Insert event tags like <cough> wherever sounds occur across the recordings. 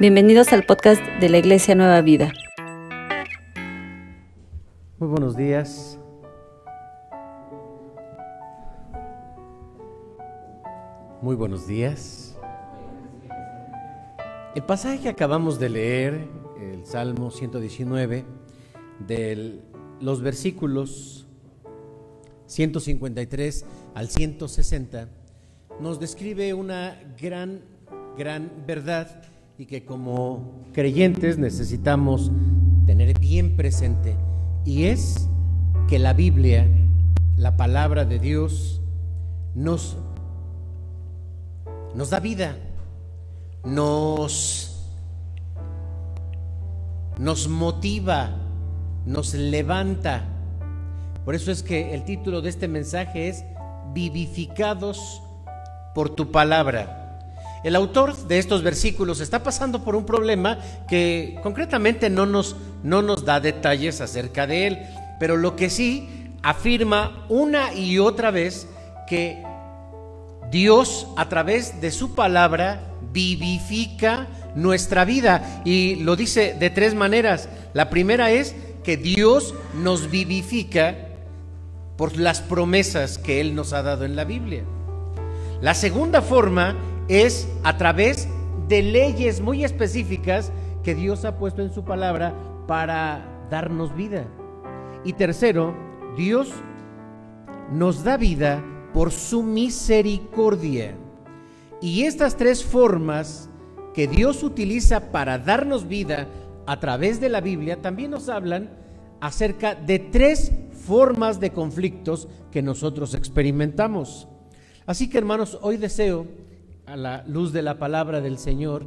Bienvenidos al podcast de la Iglesia Nueva Vida. Muy buenos días. Muy buenos días. El pasaje que acabamos de leer, el Salmo 119, de los versículos 153 al 160, nos describe una gran, gran verdad y que como creyentes necesitamos tener bien presente. Y es que la Biblia, la palabra de Dios, nos, nos da vida, nos, nos motiva, nos levanta. Por eso es que el título de este mensaje es Vivificados por tu palabra. El autor de estos versículos está pasando por un problema que concretamente no nos, no nos da detalles acerca de él, pero lo que sí afirma una y otra vez que Dios a través de su palabra vivifica nuestra vida y lo dice de tres maneras. La primera es que Dios nos vivifica por las promesas que Él nos ha dado en la Biblia. La segunda forma es a través de leyes muy específicas que Dios ha puesto en su palabra para darnos vida. Y tercero, Dios nos da vida por su misericordia. Y estas tres formas que Dios utiliza para darnos vida a través de la Biblia también nos hablan acerca de tres formas de conflictos que nosotros experimentamos. Así que hermanos, hoy deseo a la luz de la palabra del Señor,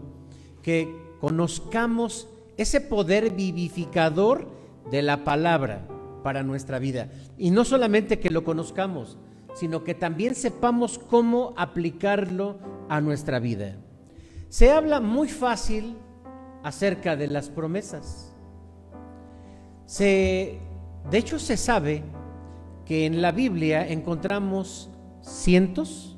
que conozcamos ese poder vivificador de la palabra para nuestra vida. Y no solamente que lo conozcamos, sino que también sepamos cómo aplicarlo a nuestra vida. Se habla muy fácil acerca de las promesas. Se, de hecho, se sabe que en la Biblia encontramos cientos,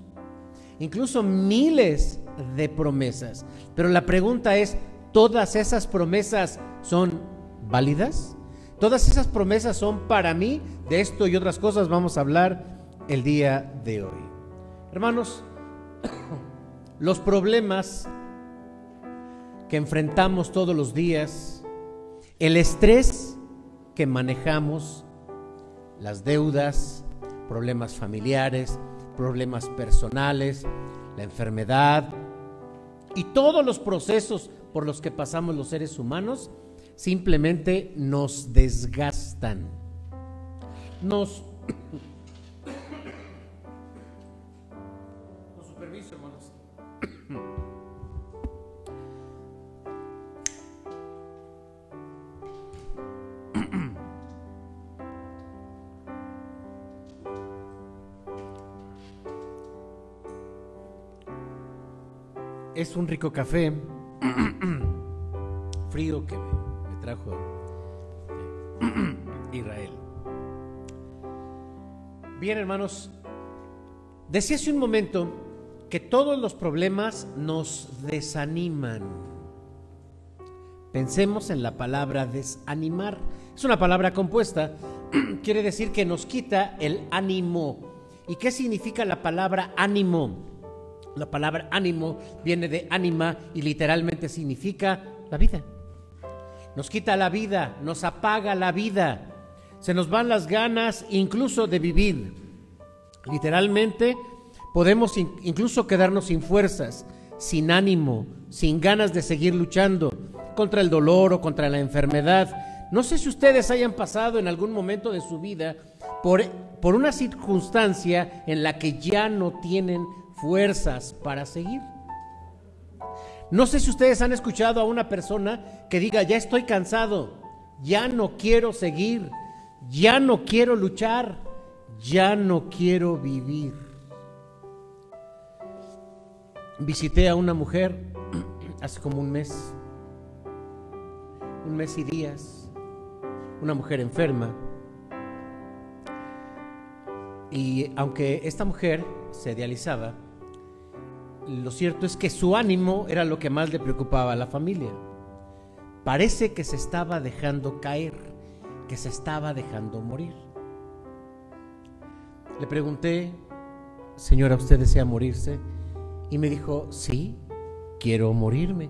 incluso miles de promesas. Pero la pregunta es, ¿todas esas promesas son válidas? ¿Todas esas promesas son para mí? De esto y otras cosas vamos a hablar el día de hoy. Hermanos, <coughs> los problemas que enfrentamos todos los días, el estrés que manejamos, las deudas, problemas familiares, problemas personales, la enfermedad y todos los procesos por los que pasamos los seres humanos simplemente nos desgastan. Nos un rico café <clears throat> frío que me, trajo <clears throat> Israel. Bien, hermanos, decía hace un momento que todos los problemas nos desaniman. Pensemos en la palabra desanimar. Es una palabra compuesta. <clears throat> Quiere decir que nos quita el ánimo. ¿Y qué significa la palabra ánimo? La palabra ánimo viene de ánima y literalmente significa la vida. Nos quita la vida, nos apaga la vida, se nos van las ganas incluso de vivir. Literalmente podemos incluso quedarnos sin fuerzas, sin ánimo, sin ganas de seguir luchando contra el dolor o contra la enfermedad. No sé si ustedes hayan pasado en algún momento de su vida por, por una circunstancia en la que ya no tienen fuerzas para seguir. No sé si ustedes han escuchado a una persona que diga, ya estoy cansado, ya no quiero seguir, ya no quiero luchar, ya no quiero vivir. Visité a una mujer <clears throat> hace como un mes, un mes y días, una mujer enferma. Y aunque esta mujer se idealizaba, lo cierto es que su ánimo era lo que más le preocupaba a la familia. Parece que se estaba dejando caer, que se estaba dejando morir. Le pregunté, señora, ¿usted desea morirse? Y me dijo, sí, quiero morirme.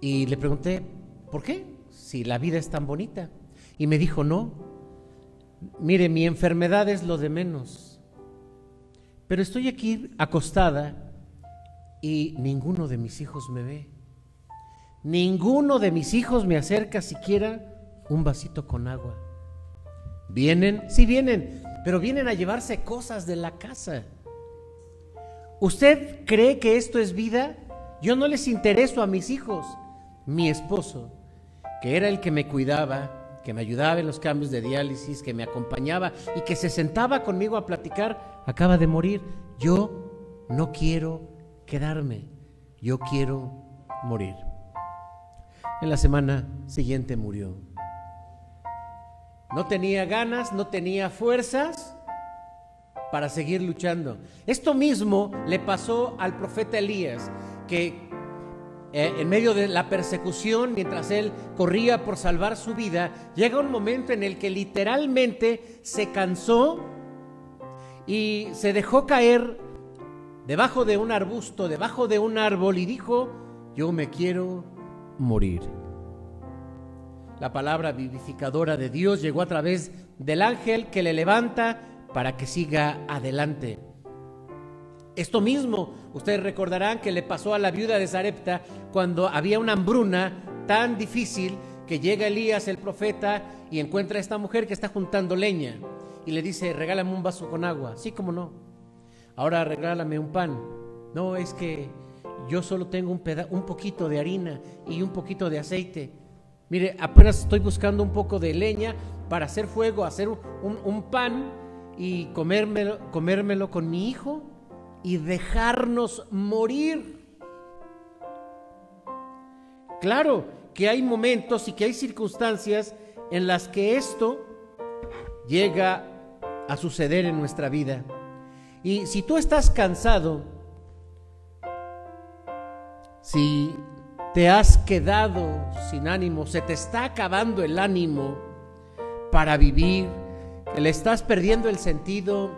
Y le pregunté, ¿por qué? Si la vida es tan bonita. Y me dijo, no, mire, mi enfermedad es lo de menos. Pero estoy aquí acostada y ninguno de mis hijos me ve. Ninguno de mis hijos me acerca siquiera un vasito con agua. ¿Vienen? Sí vienen, pero vienen a llevarse cosas de la casa. ¿Usted cree que esto es vida? Yo no les intereso a mis hijos. Mi esposo, que era el que me cuidaba, que me ayudaba en los cambios de diálisis, que me acompañaba y que se sentaba conmigo a platicar, acaba de morir. Yo no quiero quedarme, yo quiero morir. En la semana siguiente murió. No tenía ganas, no tenía fuerzas para seguir luchando. Esto mismo le pasó al profeta Elías, que eh, en medio de la persecución, mientras él corría por salvar su vida, llega un momento en el que literalmente se cansó y se dejó caer debajo de un arbusto, debajo de un árbol y dijo, yo me quiero morir. La palabra vivificadora de Dios llegó a través del ángel que le levanta para que siga adelante. Esto mismo, ustedes recordarán que le pasó a la viuda de Zarepta cuando había una hambruna tan difícil que llega Elías el profeta y encuentra a esta mujer que está juntando leña y le dice, regálame un vaso con agua. Sí, como no. Ahora regálame un pan. No, es que yo solo tengo un, un poquito de harina y un poquito de aceite. Mire, apenas estoy buscando un poco de leña para hacer fuego, hacer un, pan y comérmelo con mi hijo y dejarnos morir. Claro que hay momentos y que hay circunstancias en las que esto llega a suceder en nuestra vida. Y si tú estás cansado, si te has quedado sin ánimo, se te está acabando el ánimo para vivir, le estás perdiendo el sentido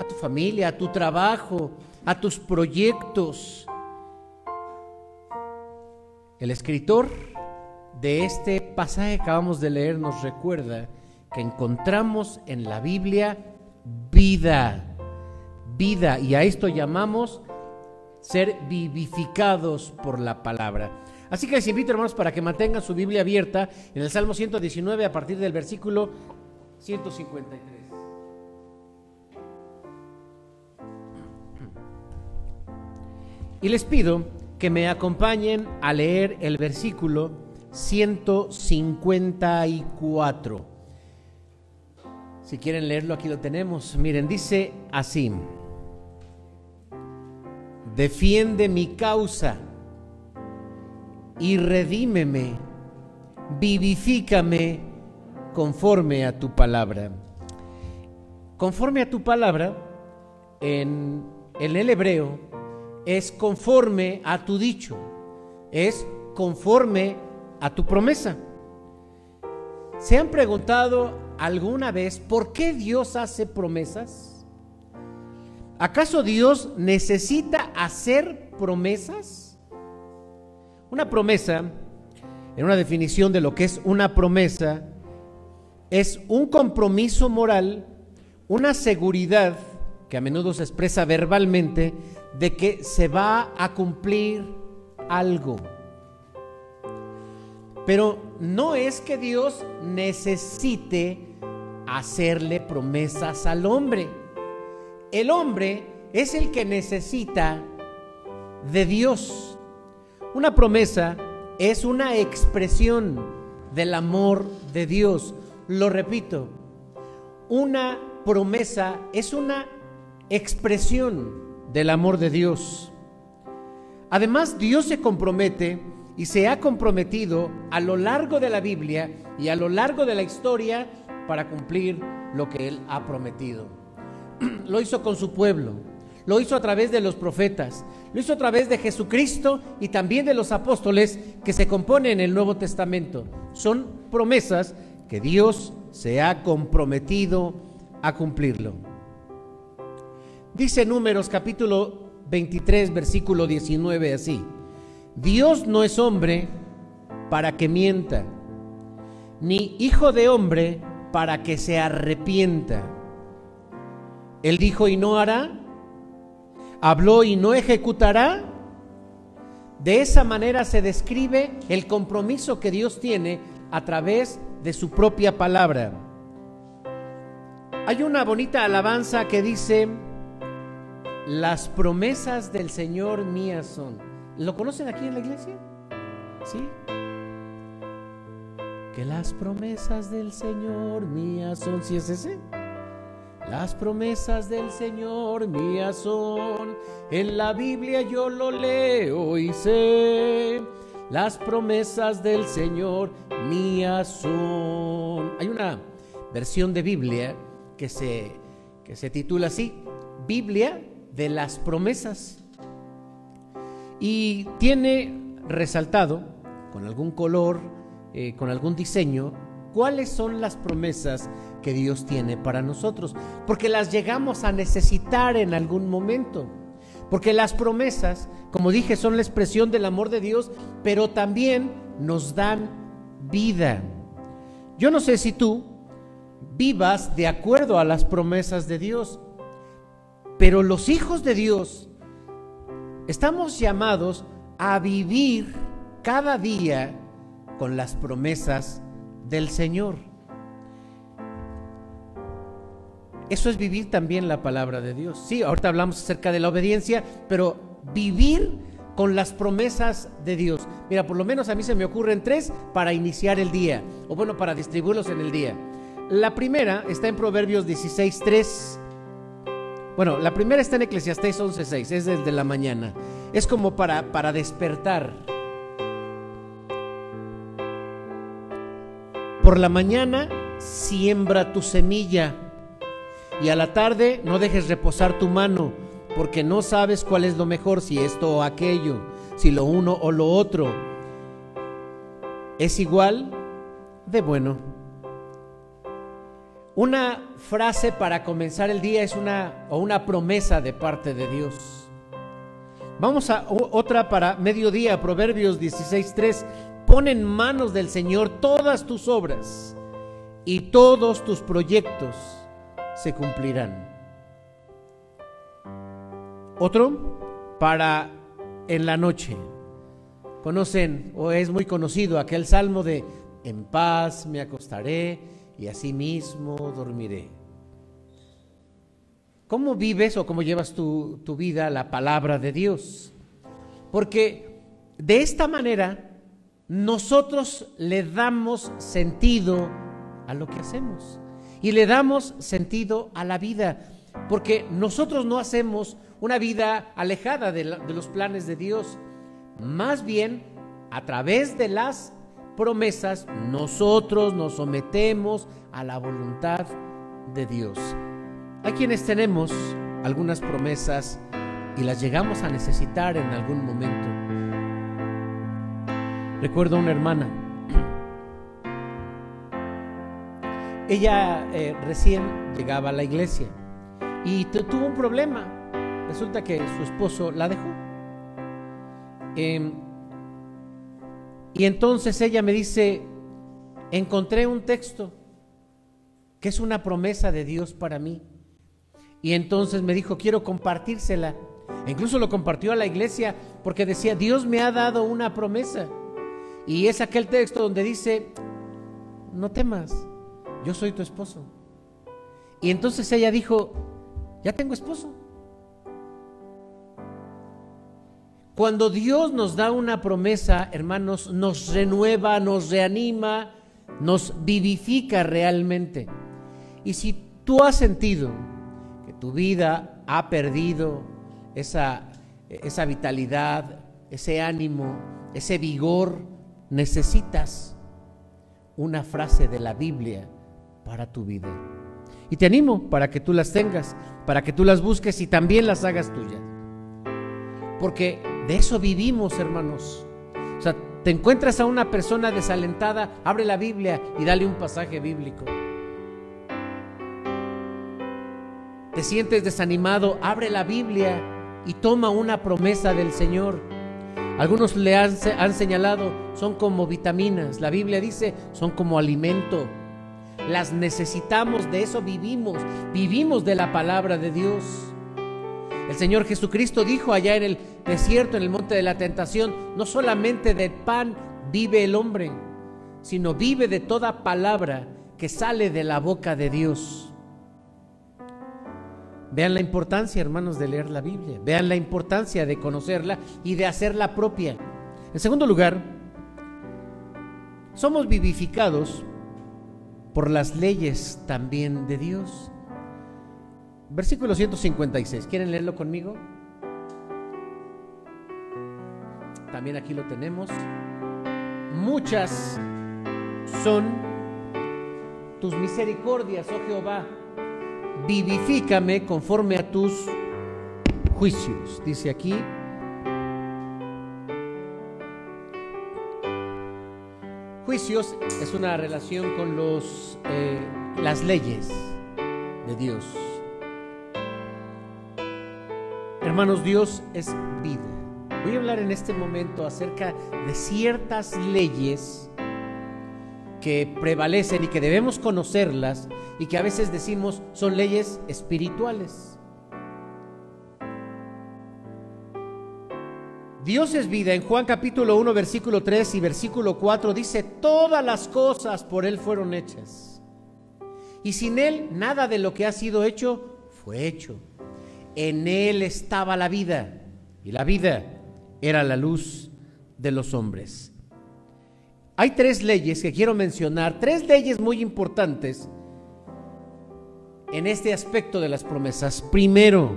a tu familia, a tu trabajo, a tus proyectos. El escritor de este pasaje que acabamos de leer nos recuerda que encontramos en la Biblia vida, vida, y a esto llamamos ser vivificados por la palabra. Así que les invito, hermanos, para que mantengan su Biblia abierta en el Salmo 119 a partir del versículo 153. Y les pido que me acompañen a leer el versículo 154. Si quieren leerlo, aquí lo tenemos. Miren, dice así. Defiende mi causa y redímeme, vivifícame conforme a tu palabra. Conforme a tu palabra, en, el hebreo, es conforme a tu dicho, es conforme a tu promesa. ¿Se han preguntado alguna vez por qué Dios hace promesas? ¿Acaso Dios necesita hacer promesas? Una promesa, en una definición de lo que es una promesa, es un compromiso moral, una seguridad que a menudo se expresa verbalmente de que se va a cumplir algo. Pero no es que Dios necesite hacerle promesas al hombre. El hombre es el que necesita de Dios. Una promesa es una expresión del amor de Dios. Lo repito, una promesa es una expresión del amor de Dios. Además, Dios se compromete y se ha comprometido a lo largo de la Biblia y a lo largo de la historia para cumplir lo que Él ha prometido. <clears throat> Lo hizo con su pueblo, lo hizo a través de los profetas, lo hizo a través de Jesucristo y también de los apóstoles que se componen en el Nuevo Testamento. Son promesas que Dios se ha comprometido a cumplirlo. Dice Números capítulo 23, versículo 19 así. Dios no es hombre para que mienta, ni hijo de hombre para que se arrepienta. Él dijo y no hará, habló y no ejecutará. De esa manera se describe el compromiso que Dios tiene a través de su propia palabra. Hay una bonita alabanza que dice, las promesas del Señor mías son. ¿Lo conocen aquí en la iglesia? ¿Sí? Que las promesas del Señor mías son. ¿Sí es ese? Las promesas del Señor mías son. En la Biblia yo lo leo y sé. Las promesas del Señor mías son. Hay una versión de Biblia que se, que se titula así, Biblia de las promesas. Y tiene resaltado con algún color, eh, con algún diseño, cuáles son las promesas que Dios tiene para nosotros, porque las llegamos a necesitar en algún momento. Porque las promesas, como dije, son la expresión del amor de Dios, pero también nos dan vida. Yo no sé si tú vivas de acuerdo a las promesas de Dios, pero los hijos de Dios estamos llamados a vivir cada día con las promesas del Señor. Eso es vivir también la palabra de Dios. Sí, ahorita hablamos acerca de la obediencia, pero vivir con las promesas de Dios. Mira, por lo menos a mí se me ocurren tres para iniciar el día, o bueno, para distribuirlos en el día. La primera está en Proverbios 16.3. Bueno, la primera está en Eclesiastés 11.6, es desde la mañana. Es como para, para despertar. Por la mañana siembra tu semilla y a la tarde no dejes reposar tu mano, porque no sabes cuál es lo mejor, si esto o aquello, si lo uno o lo otro. Es igual de bueno. Una frase para comenzar el día es una o una promesa de parte de Dios. Vamos a otra para mediodía, Proverbios 16:3. Pon en manos del Señor todas tus obras y todos tus proyectos se cumplirán. Otro para en la noche. Conocen o es muy conocido aquel salmo de en paz me acostaré y así mismo dormiré. ¿Cómo vives o cómo llevas tu, tu vida la palabra de Dios? Porque de esta manera nosotros le damos sentido a lo que hacemos y le damos sentido a la vida, porque nosotros no hacemos una vida alejada de, los planes de Dios, más bien a través de las promesas nosotros nos sometemos a la voluntad de Dios. Hay quienes tenemos algunas promesas y las llegamos a necesitar en algún momento. Recuerdo una hermana. <clears throat> Ella eh, recién llegaba a la iglesia y tuvo un problema. Resulta que su esposo la dejó. Em, y entonces ella me dice, encontré un texto que es una promesa de Dios para mí. Y entonces me dijo, quiero compartírsela. E incluso lo compartió a la iglesia porque decía, Dios me ha dado una promesa. Y es aquel texto donde dice, no temas, yo soy tu esposo. Y entonces ella dijo, ya tengo esposo. Cuando Dios nos da una promesa, hermanos, nos renueva, nos reanima, nos vivifica realmente. Y si tú has sentido que tu vida ha perdido esa, esa vitalidad, ese ánimo, ese vigor, necesitas una frase de la Biblia para tu vida. Y te animo para que tú las tengas, para que tú las busques y también las hagas tuyas. Porque de eso vivimos, hermanos. O sea, te encuentras a una persona desalentada, abre la Biblia y dale un pasaje bíblico. Te sientes desanimado, abre la Biblia y toma una promesa del Señor. Algunos le han, han, señalado, son como vitaminas. La Biblia dice, son como alimento. Las necesitamos, de eso vivimos. Vivimos de la palabra de Dios. El Señor Jesucristo dijo allá en el desierto, en el monte de la tentación, no solamente de pan vive el hombre, sino vive de toda palabra que sale de la boca de Dios. Vean la importancia, hermanos, de leer la Biblia. Vean la importancia de conocerla y de hacerla propia. En segundo lugar, somos vivificados por las leyes también de Dios. Versículo 156. ¿Quieren leerlo conmigo? También aquí lo tenemos. Muchas son tus misericordias, oh Jehová vivifícame conforme a tus juicios. Dice aquí, juicios es una relación con los, eh, las leyes de Dios. Hermanos, Dios es vida. Voy a hablar en este momento acerca de ciertas leyes que prevalecen y que debemos conocerlas y que a veces decimos son leyes espirituales. Dios es vida. En Juan capítulo 1, versículo 3 y versículo 4 dice, todas las cosas por Él fueron hechas. Y sin Él nada de lo que ha sido hecho fue hecho. En Él estaba la vida y la vida era la luz de los hombres. Hay tres leyes que quiero mencionar, tres leyes muy importantes en este aspecto de las promesas. Primero,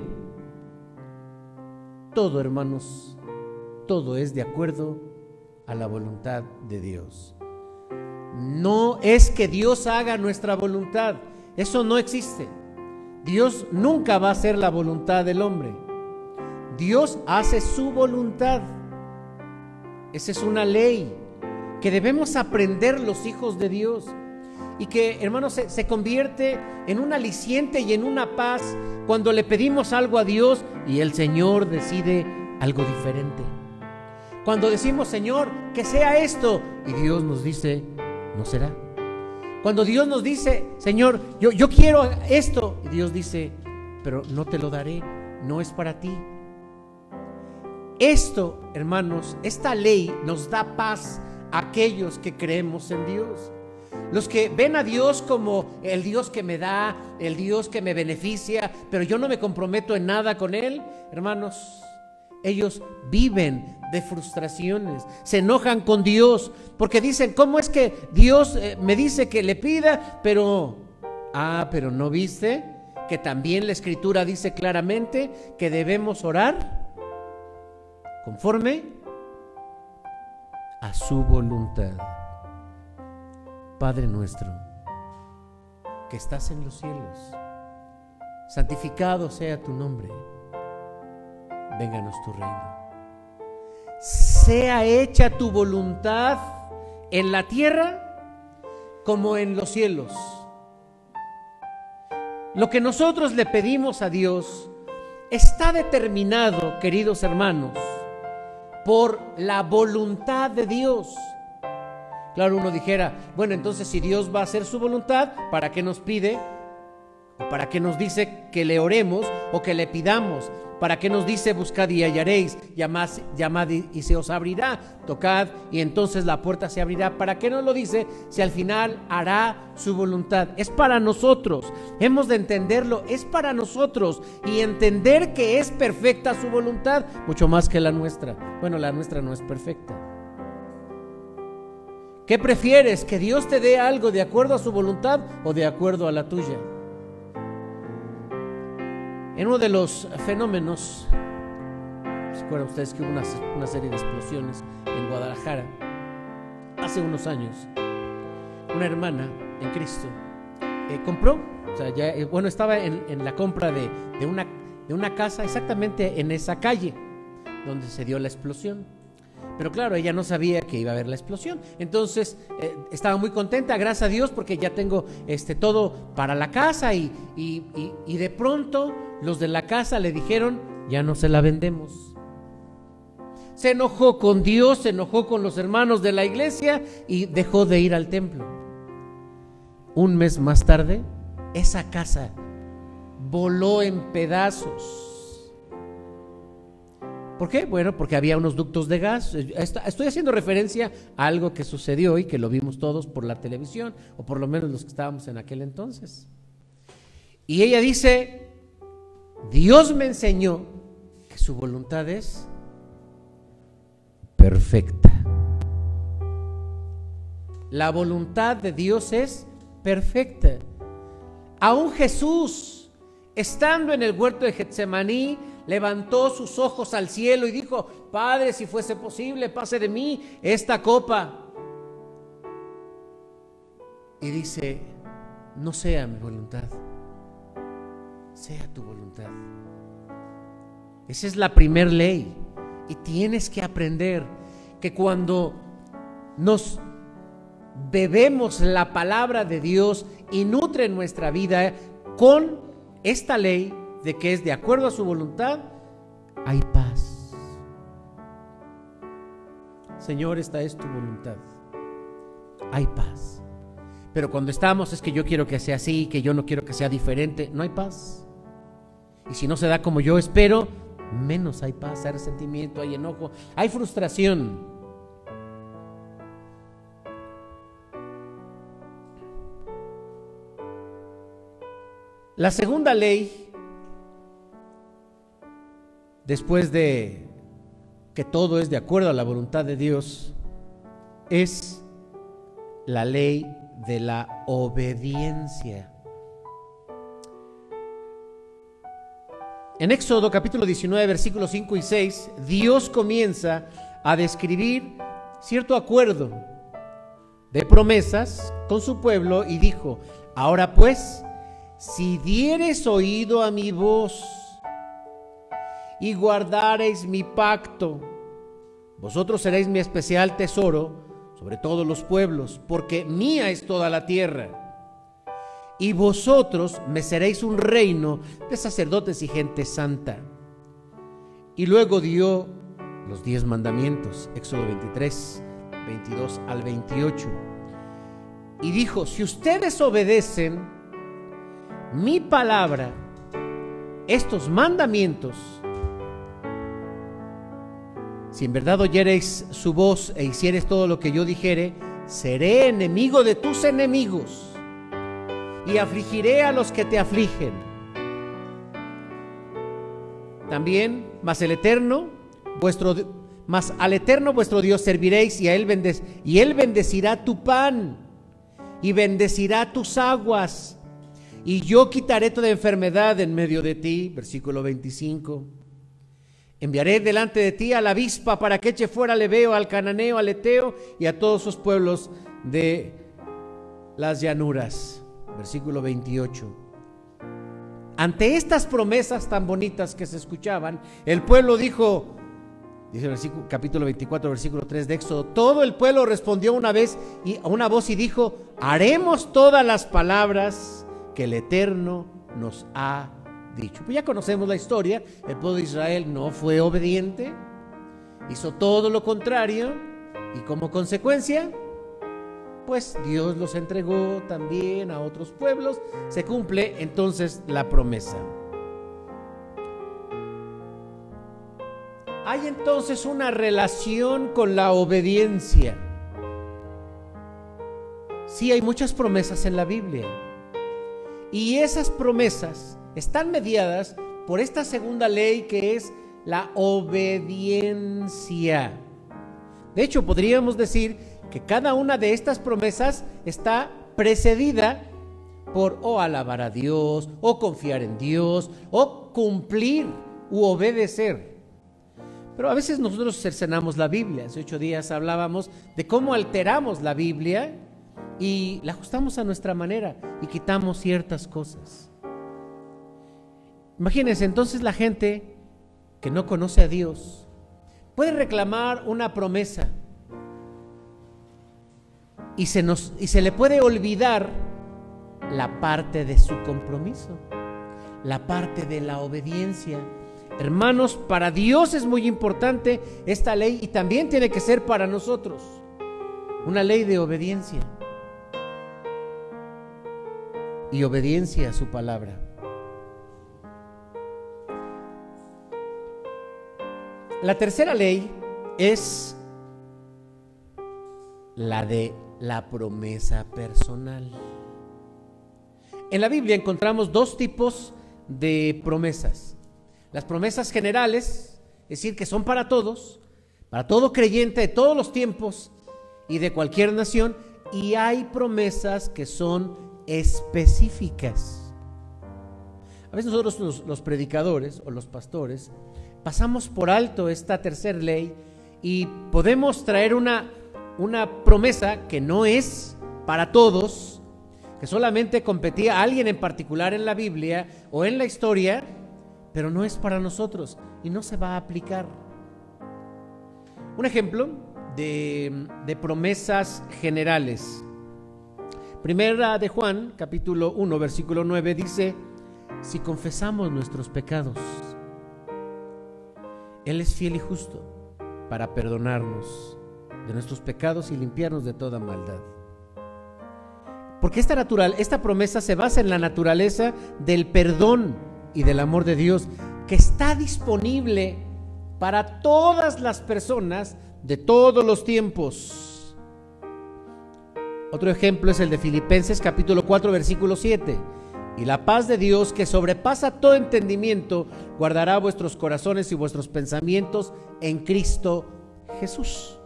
todo hermanos, todo es de acuerdo a la voluntad de Dios. No es que Dios haga nuestra voluntad, eso no existe. Dios nunca va a hacer la voluntad del hombre. Dios hace su voluntad. Esa es una ley que debemos aprender los hijos de Dios y que, hermanos, se, se, convierte en un aliciente y en una paz cuando le pedimos algo a Dios y el Señor decide algo diferente. Cuando decimos, Señor, que sea esto, y Dios nos dice, no será. Cuando Dios nos dice, Señor, yo, quiero esto, y Dios dice, pero no te lo daré, no es para ti. Esto, hermanos, esta ley nos da paz aquellos que creemos en Dios. Los que ven a Dios como el Dios que me da, el Dios que me beneficia, pero yo no me comprometo en nada con Él, hermanos, ellos viven de frustraciones, se enojan con Dios, porque dicen, ¿cómo es que Dios eh, me dice que le pida, pero, ah, pero no viste que también la escritura dice claramente que debemos orar conforme a su voluntad. Padre nuestro, que estás en los cielos, santificado sea tu nombre, vénganos tu reino. Sea hecha tu voluntad en la tierra como en los cielos. Lo que nosotros le pedimos a Dios está determinado, queridos hermanos, por la voluntad de Dios. Claro, uno dijera, bueno, entonces si Dios va a hacer su voluntad, ¿para qué nos pide? ¿O para qué nos dice que le oremos o que le pidamos? ¿Para qué nos dice buscad y hallaréis? Llamad, llamad y, se os abrirá, tocad y entonces la puerta se abrirá. ¿Para qué nos lo dice si al final hará su voluntad? Es para nosotros. Hemos de entenderlo, es para nosotros y entender que es perfecta su voluntad, mucho más que la nuestra. Bueno, la nuestra no es perfecta. ¿Qué prefieres? ¿Que Dios te dé algo de acuerdo a su voluntad o de acuerdo a la tuya? En uno de los fenómenos, ¿se acuerdan ustedes que hubo una, serie de explosiones en Guadalajara hace unos años? Una hermana en Cristo eh, compró, o sea, ya, eh, bueno, estaba en, la compra de, una, casa exactamente en esa calle donde se dio la explosión. Pero claro, ella no sabía que iba a haber la explosión. Entonces eh, estaba muy contenta, gracias a Dios, porque ya tengo este, todo para la casa. Y, y, de pronto los de la casa le dijeron, ya no se la vendemos. Se enojó con Dios, se enojó con los hermanos de la iglesia y dejó de ir al templo. Un mes más tarde, esa casa voló en pedazos ¿Por qué? Bueno, porque había unos ductos de gas. Estoy haciendo referencia a algo que sucedió y que lo vimos todos por la televisión, o por lo menos los que estábamos en aquel entonces. Y ella dice, Dios me enseñó que su voluntad es perfecta. La voluntad de Dios es perfecta. Aún Jesús, estando en el huerto de Getsemaní, levantó sus ojos al cielo y dijo, Padre, si fuese posible, pase de mí esta copa. Y dice, no sea mi voluntad, sea tu voluntad. Esa es la primer ley. Y tienes que aprender que cuando nos bebemos la palabra de Dios y nutre nuestra vida con esta ley, de que es de acuerdo a su voluntad, hay paz. Señor, esta es tu voluntad. Hay paz. Pero cuando estamos es que yo quiero que sea así, que yo no quiero que sea diferente, no hay paz. Y si no se da como yo espero, menos hay paz, hay resentimiento, hay enojo, hay frustración. La segunda ley después de que todo es de acuerdo a la voluntad de Dios, es la ley de la obediencia. En Éxodo capítulo 19, versículos 5 y 6, Dios comienza a describir cierto acuerdo de promesas con su pueblo y dijo, ahora pues, si dieres oído a mi voz, y guardareis mi pacto. Vosotros seréis mi especial tesoro sobre todos los pueblos, porque mía es toda la tierra. Y vosotros me seréis un reino de sacerdotes y gente santa. Y luego dio los diez mandamientos, Éxodo 23, 22 al 28. Y dijo, si ustedes obedecen mi palabra, estos mandamientos, si en verdad oyereis su voz e hicieres todo lo que yo dijere, seré enemigo de tus enemigos y afligiré a los que te afligen. También, mas el Eterno, vuestro mas al Eterno vuestro Dios serviréis y a él y él bendecirá tu pan y bendecirá tus aguas y yo quitaré toda enfermedad en medio de ti, versículo 25 Enviaré delante de ti a la avispa para que eche fuera al al Cananeo, al Eteo y a todos sus pueblos de las llanuras. Versículo 28. Ante estas promesas tan bonitas que se escuchaban, el pueblo dijo, dice el versículo, capítulo 24, versículo 3 de Éxodo, todo el pueblo respondió una vez y a una voz y dijo, haremos todas las palabras que el Eterno nos ha dicho. Pues ya conocemos la historia, el pueblo de Israel no fue obediente, hizo todo lo contrario y como consecuencia, pues Dios los entregó también a otros pueblos, se cumple entonces la promesa. Hay entonces una relación con la obediencia. Sí, hay muchas promesas en la Biblia. Y esas promesas están mediadas por esta segunda ley que es la obediencia. De hecho, podríamos decir que cada una de estas promesas está precedida por o alabar a Dios, o confiar en Dios, o cumplir u obedecer. Pero a veces nosotros cercenamos la Biblia. Hace ocho días hablábamos de cómo alteramos la Biblia y la ajustamos a nuestra manera y quitamos ciertas cosas. Imagínense, entonces la gente que no conoce a Dios puede reclamar una promesa y se, nos, y se le puede olvidar la parte de su compromiso, la parte de la obediencia. Hermanos, para Dios es muy importante esta ley y también tiene que ser para nosotros una ley de obediencia y obediencia a su palabra. La tercera ley es la de la promesa personal. En la Biblia encontramos dos tipos de promesas. Las promesas generales, es decir, que son para todos, para todo creyente de todos los tiempos y de cualquier nación, y hay promesas que son específicas. A veces nosotros los, predicadores o los pastores pasamos por alto esta tercera ley y podemos traer una, una promesa que no es para todos, que solamente competía a alguien en particular en la Biblia o en la historia, pero no es para nosotros y no se va a aplicar. Un ejemplo de, de promesas generales. Primera de Juan, capítulo 1, versículo 9, dice, si confesamos nuestros pecados, Él es fiel y justo para perdonarnos de nuestros pecados y limpiarnos de toda maldad. Porque esta, natural, esta promesa se basa en la naturaleza del perdón y del amor de Dios que está disponible para todas las personas de todos los tiempos. Otro ejemplo es el de Filipenses capítulo 4 versículo 7. Y la paz de Dios que sobrepasa todo entendimiento guardará vuestros corazones y vuestros pensamientos en Cristo Jesús.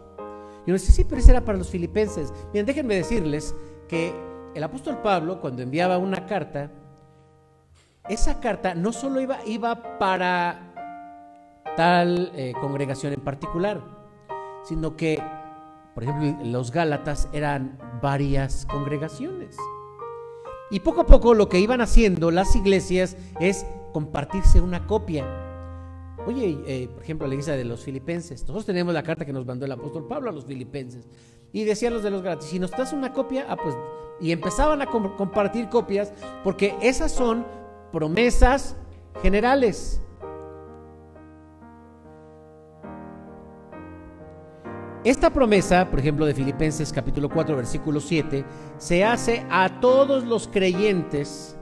Y uno dice, sí, pero eso era para los filipenses. Bien, déjenme decirles que el apóstol Pablo, cuando enviaba una carta, esa carta no solo iba, iba para tal eh, congregación en particular, sino que por ejemplo, los Gálatas eran varias congregaciones. Y poco a poco lo que iban haciendo las iglesias es compartirse una copia. Oye, eh, por ejemplo, la iglesia de los filipenses. Nosotros tenemos la carta que nos mandó el apóstol Pablo a los filipenses. Y decían los de los Gálatas, si nos das una copia, ah, pues, y empezaban a compartir copias porque esas son promesas generales. Esta promesa, por ejemplo, de Filipenses capítulo 4, versículo 7, se hace a todos los creyentes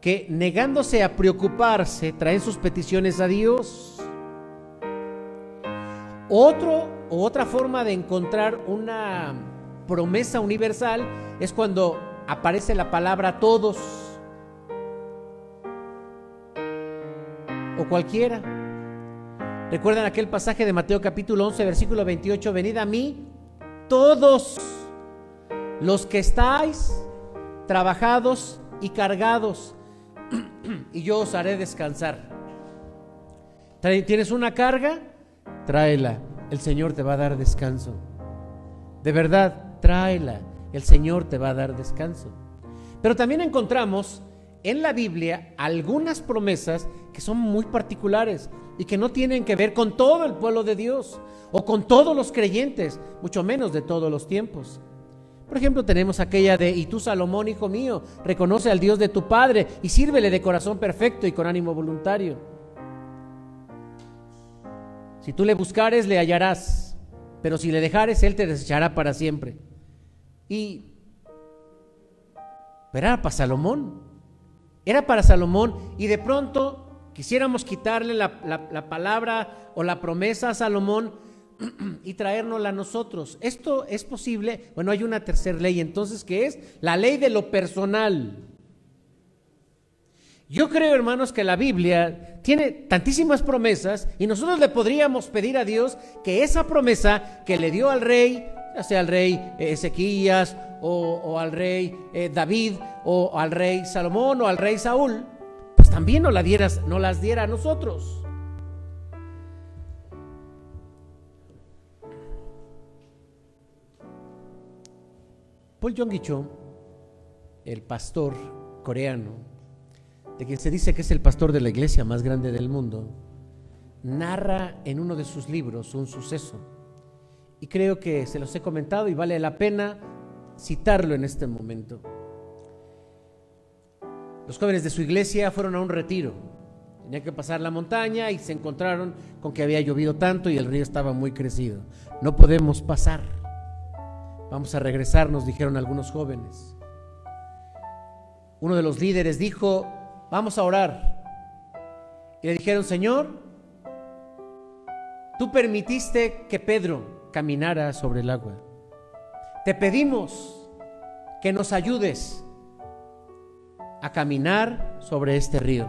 que negándose a preocuparse traen sus peticiones a Dios. Otro otra forma de encontrar una promesa universal es cuando aparece la palabra todos o cualquiera. ¿Recuerdan aquel pasaje de Mateo capítulo 11, versículo 28? Venid a mí todos los que estáis trabajados y cargados, <clears throat> y yo os haré descansar. ¿Tienes una carga? Tráela. El Señor te va a dar descanso. De verdad, tráela. El Señor te va a dar descanso. Pero también encontramos en la Biblia algunas promesas que son muy particulares y que no tienen que ver con todo el pueblo de Dios o con todos los creyentes, mucho menos de todos los tiempos. Por ejemplo, tenemos aquella de, y tú Salomón, hijo mío, reconoce al Dios de tu Padre y sírvele de corazón perfecto y con ánimo voluntario. Si tú le buscares, le hallarás, pero si le dejares, Él te desechará para siempre. Y, pero era para Salomón, era para Salomón y de pronto quisiéramos quitarle la, palabra o la promesa a Salomón <clears throat> y traérnosla a nosotros. ¿Esto es posible? Bueno, hay una tercera ley entonces que es la ley de lo personal. Yo creo, hermanos, que la Biblia tiene tantísimas promesas y nosotros le podríamos pedir a Dios que esa promesa que le dio al rey, ya sea al rey Ezequías o, al rey eh, David o al rey Salomón o al rey Saúl, también no, la dieras, no las diera a nosotros. Paul Yonggi Cho, el pastor coreano, de quien se dice que es el pastor de la iglesia más grande del mundo, narra en uno de sus libros un suceso. Y creo que se los he comentado y vale la pena citarlo en este momento. Los jóvenes de su iglesia fueron a un retiro. Tenían que pasar la montaña y se encontraron con que había llovido tanto y el río estaba muy crecido. No podemos pasar. Vamos a regresar, nos dijeron algunos jóvenes. Uno de los líderes dijo, vamos a orar. Y le dijeron, Señor, tú permitiste que Pedro caminara sobre el agua. Te pedimos que nos ayudes a caminar sobre este río.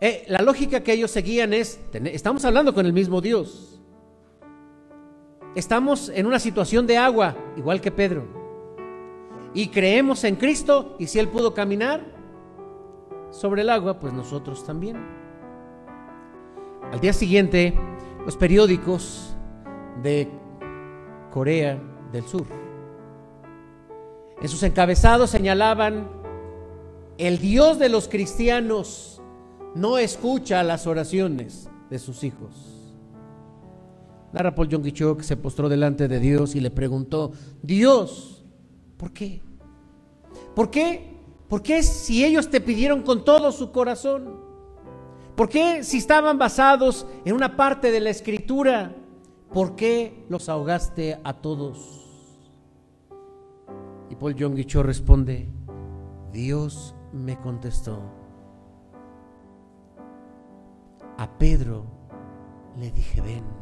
Eh, la lógica que ellos seguían es, estamos hablando con el mismo Dios. Estamos en una situación de agua, igual que Pedro. Y creemos en Cristo y si Él pudo caminar sobre el agua, pues nosotros también. Al día siguiente, los periódicos de Corea del Sur en sus encabezados señalaban, el Dios de los cristianos no escucha las oraciones de sus hijos. Jong que se postró delante de Dios y le preguntó, Dios, ¿por qué? ¿Por qué? ¿Por qué si ellos te pidieron con todo su corazón? ¿Por qué si estaban basados en una parte de la escritura? ¿Por qué los ahogaste a todos? Y Paul Yong Cho responde, Dios me contestó. A Pedro le dije, ven.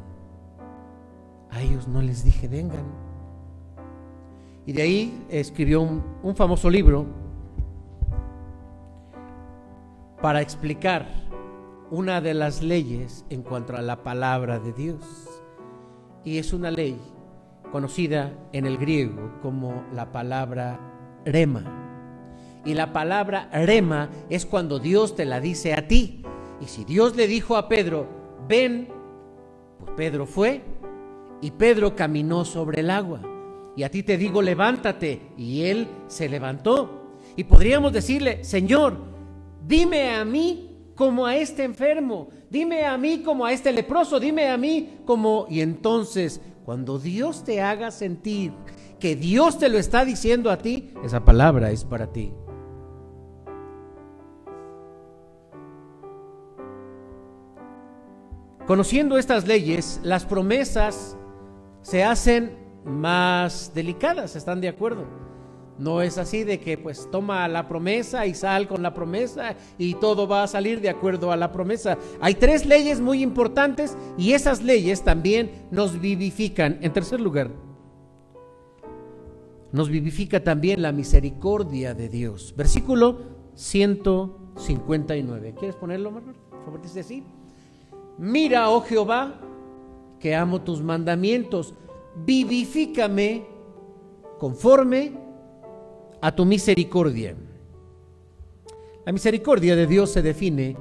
A ellos no les dije, vengan. Y de ahí escribió un, famoso libro para explicar una de las leyes en cuanto a la palabra de Dios. Y es una ley conocida en el griego como la palabra rema. Y la palabra rema es cuando Dios te la dice a ti. Y si Dios le dijo a Pedro, ven, pues Pedro fue y Pedro caminó sobre el agua. Y a ti te digo, levántate. Y él se levantó. Y podríamos decirle, Señor, dime a mí como a este enfermo, dime a mí como a este leproso, dime a mí como... Y entonces cuando Dios te haga sentir que Dios te lo está diciendo a ti, esa palabra es para ti. Conociendo estas leyes, las promesas se hacen más delicadas, ¿están de acuerdo? No es así de que pues toma la promesa y sal con la promesa y todo va a salir de acuerdo a la promesa. Hay tres leyes muy importantes y esas leyes también nos vivifican. En tercer lugar, nos vivifica también la misericordia de Dios. Versículo 159. ¿Quieres ponerlo, Marlon? Por favor, dice así. Mira, oh Jehová, que amo tus mandamientos. Vivifícame conforme a tu misericordia. La misericordia de Dios se define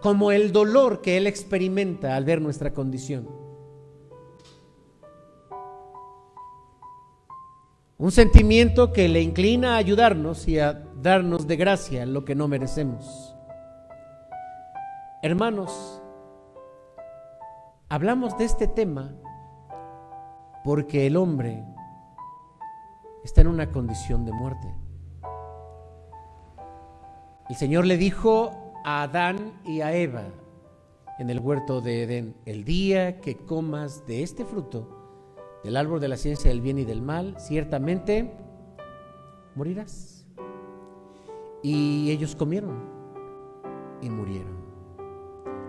como el dolor que Él experimenta al ver nuestra condición. Un sentimiento que le inclina a ayudarnos y a darnos de gracia lo que no merecemos. Hermanos, hablamos de este tema porque el hombre está en una condición de muerte. El Señor le dijo a Adán y a Eva en el huerto de Edén, el día que comas de este fruto, del árbol de la ciencia del bien y del mal, ciertamente morirás. Y ellos comieron y murieron.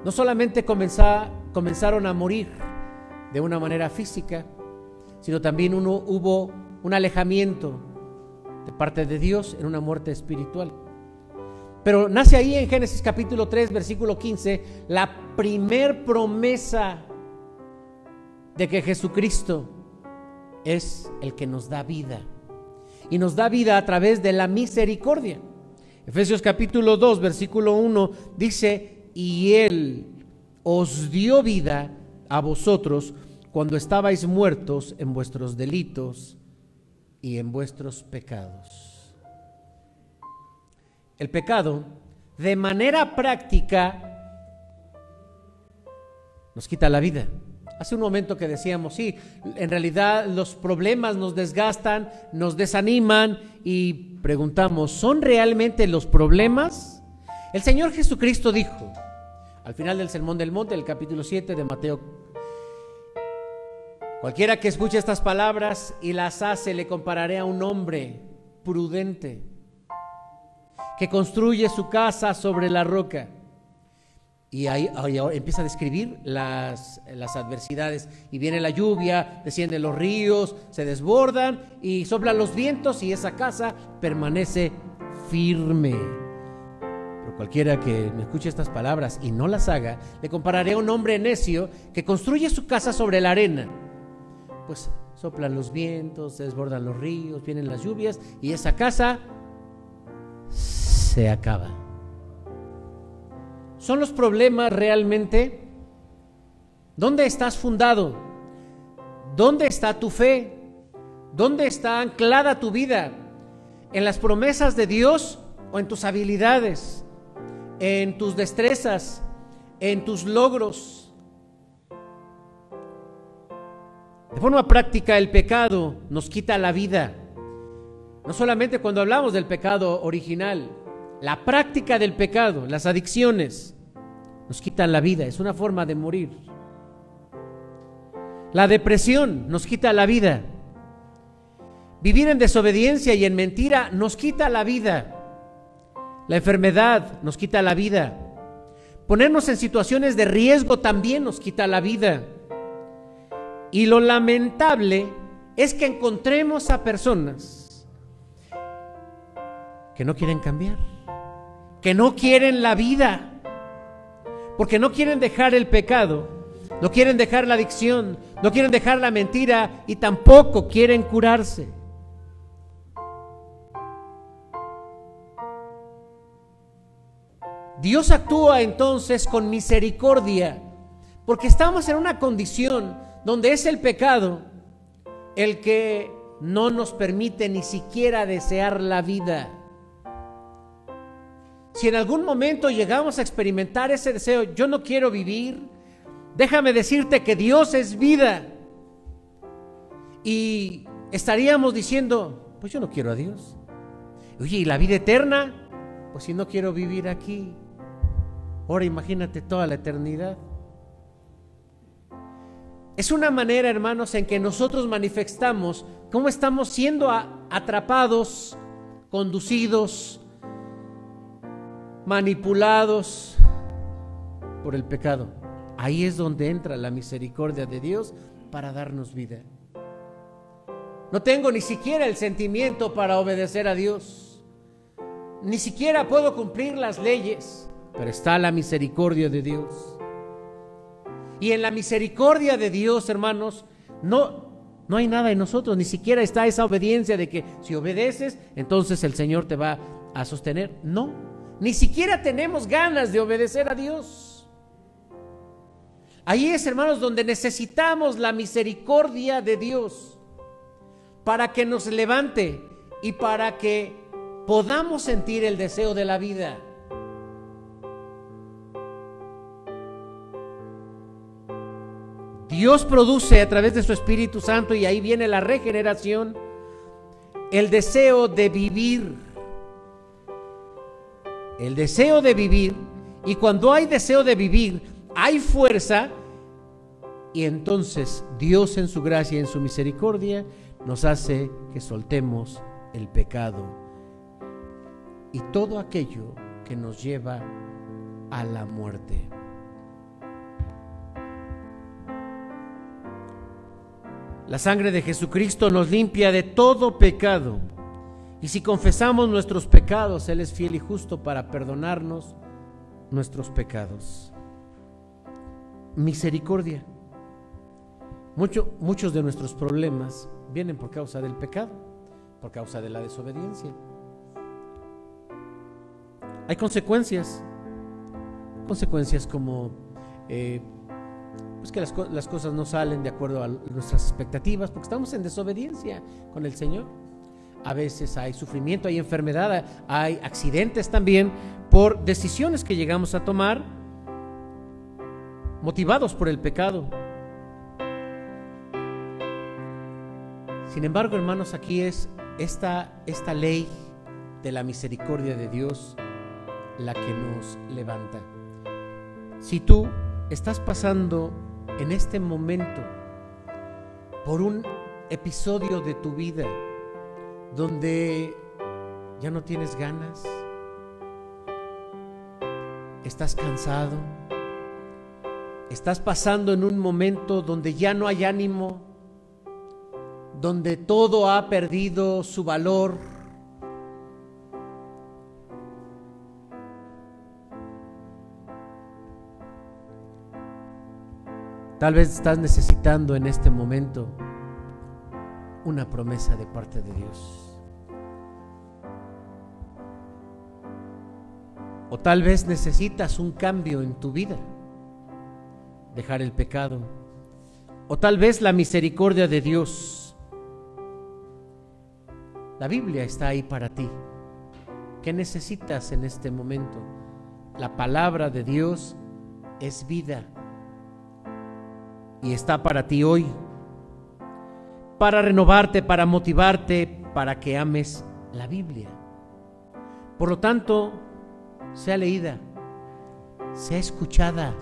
No solamente comenzaron a morir de una manera física, sino también uno, hubo un alejamiento de parte de Dios en una muerte espiritual. Pero nace ahí en Génesis capítulo 3, versículo 15, la primer promesa de que Jesucristo es el que nos da vida. Y nos da vida a través de la misericordia. Efesios capítulo 2, versículo 1 dice, y Él os dio vida a vosotros cuando estabais muertos en vuestros delitos y en vuestros pecados. El pecado, de manera práctica, nos quita la vida. Hace un momento que decíamos, sí, en realidad los problemas nos desgastan, nos desaniman y preguntamos, ¿son realmente los problemas? El Señor Jesucristo dijo, al final del Sermón del Monte, el capítulo 7 de Mateo, cualquiera que escuche estas palabras y las hace, le compararé a un hombre prudente que construye su casa sobre la roca. Y ahí, empieza a describir las, las, adversidades. Y viene la lluvia, descienden los ríos, se desbordan y soplan los vientos y esa casa permanece firme. Pero cualquiera que me escuche estas palabras y no las haga, le compararé a un hombre necio que construye su casa sobre la arena. Pues soplan los vientos, se desbordan los ríos, vienen las lluvias y esa casa se acaba. ¿Son los problemas realmente? ¿Dónde estás fundado? ¿Dónde está tu fe? ¿Dónde está anclada tu vida? ¿En las promesas de Dios o en tus habilidades? ¿En tus destrezas? ¿En tus logros? De forma práctica, el pecado nos quita la vida. No solamente cuando hablamos del pecado original, la práctica del pecado, las adicciones, nos quitan la vida, es una forma de morir. La depresión nos quita la vida. Vivir en desobediencia y en mentira nos quita la vida. La enfermedad nos quita la vida. Ponernos en situaciones de riesgo también nos quita la vida. Y lo lamentable es que encontremos a personas que no quieren cambiar que no quieren la vida, porque no quieren dejar el pecado, no quieren dejar la adicción, no quieren dejar la mentira y tampoco quieren curarse. Dios actúa entonces con misericordia, porque estamos en una condición donde es el pecado el que no nos permite ni siquiera desear la vida. Si en algún momento llegamos a experimentar ese deseo, yo no quiero vivir, déjame decirte que Dios es vida. Y estaríamos diciendo, pues yo no quiero a Dios. Oye, ¿y la vida eterna? Pues si no quiero vivir aquí. Ahora imagínate toda la eternidad. Es una manera, hermanos, en que nosotros manifestamos cómo estamos siendo atrapados, conducidos, manipulados por el pecado. Ahí es donde entra la misericordia de Dios para darnos vida. No tengo ni siquiera el sentimiento para obedecer a Dios. Ni siquiera puedo cumplir las leyes, pero está la misericordia de Dios. Y en la misericordia de Dios, hermanos, no no hay nada en nosotros, ni siquiera está esa obediencia de que si obedeces, entonces el Señor te va a sostener. No, ni siquiera tenemos ganas de obedecer a Dios. Ahí es, hermanos, donde necesitamos la misericordia de Dios para que nos levante y para que podamos sentir el deseo de la vida. Dios produce a través de su Espíritu Santo, y ahí viene la regeneración, el deseo de vivir el deseo de vivir, y cuando hay deseo de vivir, hay fuerza, y entonces Dios en su gracia y en su misericordia nos hace que soltemos el pecado y todo aquello que nos lleva a la muerte. La sangre de Jesucristo nos limpia de todo pecado y si confesamos nuestros pecados, Él es fiel y justo para perdonarnos nuestros pecados. Misericordia. muchos de nuestros problemas vienen por causa del pecado, por causa de la desobediencia. Hay consecuencias, consecuencias como eh, pues que las, cosas no salen de acuerdo a nuestras expectativas, porque estamos en desobediencia con el Señor. a veces hay sufrimiento, hay enfermedad, hay accidentes también por decisiones que llegamos a tomar motivados por el pecado. Sin embargo, hermanos, aquí es esta, esta ley de la misericordia de Dios la que nos levanta. Si tú estás pasando en este momento por un episodio de tu vida donde ya no tienes ganas, estás cansado, estás pasando en un momento donde ya no hay ánimo, donde todo ha perdido su valor, Tal vez estás necesitando en este momento una promesa de parte de Dios. O tal vez necesitas un cambio en tu vida, dejar el pecado. O tal vez la misericordia de Dios. La Biblia está ahí para ti. ¿Qué necesitas en este momento? La palabra de Dios es vida y está para ti hoy, para renovarte, para motivarte, para que ames la Biblia. Por lo tanto, sea leída, sea escuchada,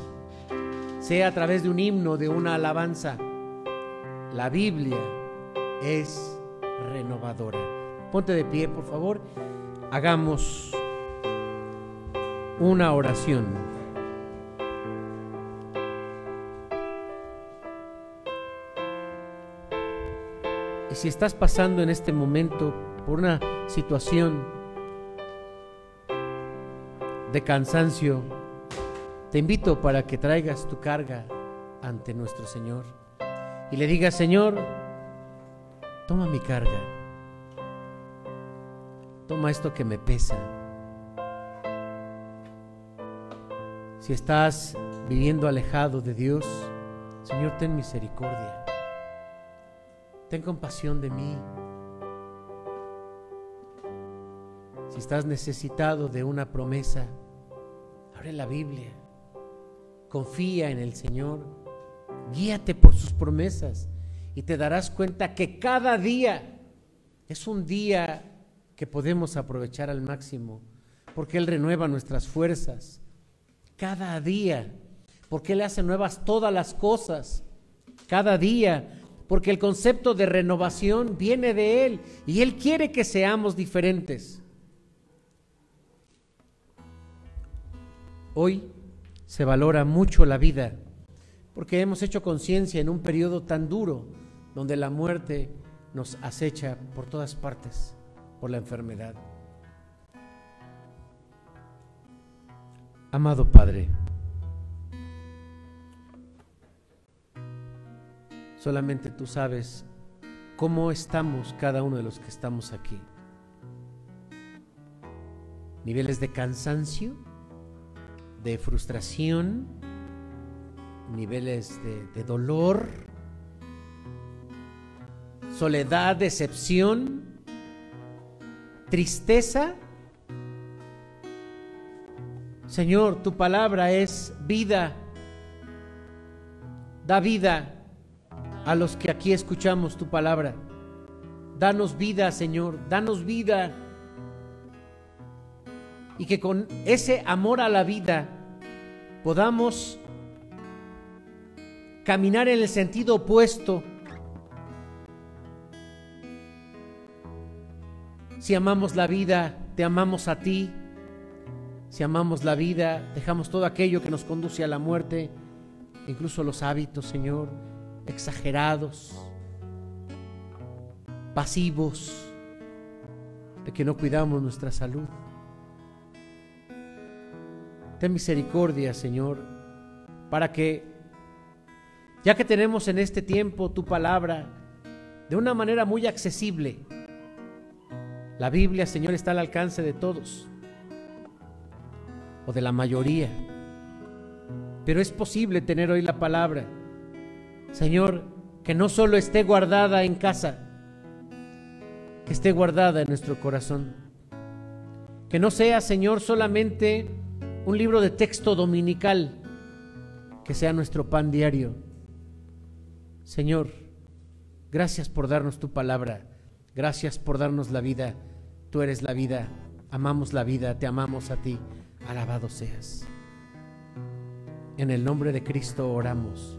sea a través de un himno, de una alabanza. La Biblia es renovadora. Ponte de pie, por favor. Hagamos una oración. Y si estás pasando en este momento por una situación de cansancio, te invito para que traigas tu carga ante nuestro Señor y le digas, Señor, toma mi carga, toma esto que me pesa. Si estás viviendo alejado de Dios, Señor, ten misericordia ten compasión de mí. Si estás necesitado de una promesa, abre la Biblia, confía en el Señor, guíate por sus promesas y te darás cuenta que cada día es un día que podemos aprovechar al máximo, porque Él renueva nuestras fuerzas. Cada día, porque Él hace nuevas todas las cosas, cada día porque el concepto de renovación viene de Él y Él quiere que seamos diferentes. Hoy se valora mucho la vida porque hemos hecho conciencia en un periodo tan duro donde la muerte nos acecha por todas partes por la enfermedad. Amado Padre, Solamente tú sabes cómo estamos cada uno de los que estamos aquí. Niveles de cansancio, de frustración, niveles de, dolor, soledad, decepción, tristeza. Señor, tu palabra es vida, da vida a los que aquí escuchamos tu palabra. Danos vida, Señor, danos vida. Y que con ese amor a la vida podamos caminar en el sentido opuesto. Si amamos la vida, te amamos a ti. Si amamos la vida, dejamos todo aquello que nos conduce a la muerte, incluso los hábitos, Señor exagerados, pasivos, de que no cuidamos nuestra salud. Ten misericordia, Señor, para que, ya que tenemos en este tiempo tu palabra, de una manera muy accesible, la Biblia, Señor, está al alcance de todos, o de la mayoría, pero es posible tener hoy la palabra Señor, que no solo esté guardada en casa, que esté guardada en nuestro corazón. Que no sea, Señor, solamente un libro de texto dominical, que sea nuestro pan diario. Señor, gracias por darnos tu palabra, gracias por darnos la vida. Tú eres la vida, amamos la vida, te amamos a ti, alabado seas. En el nombre de Cristo oramos.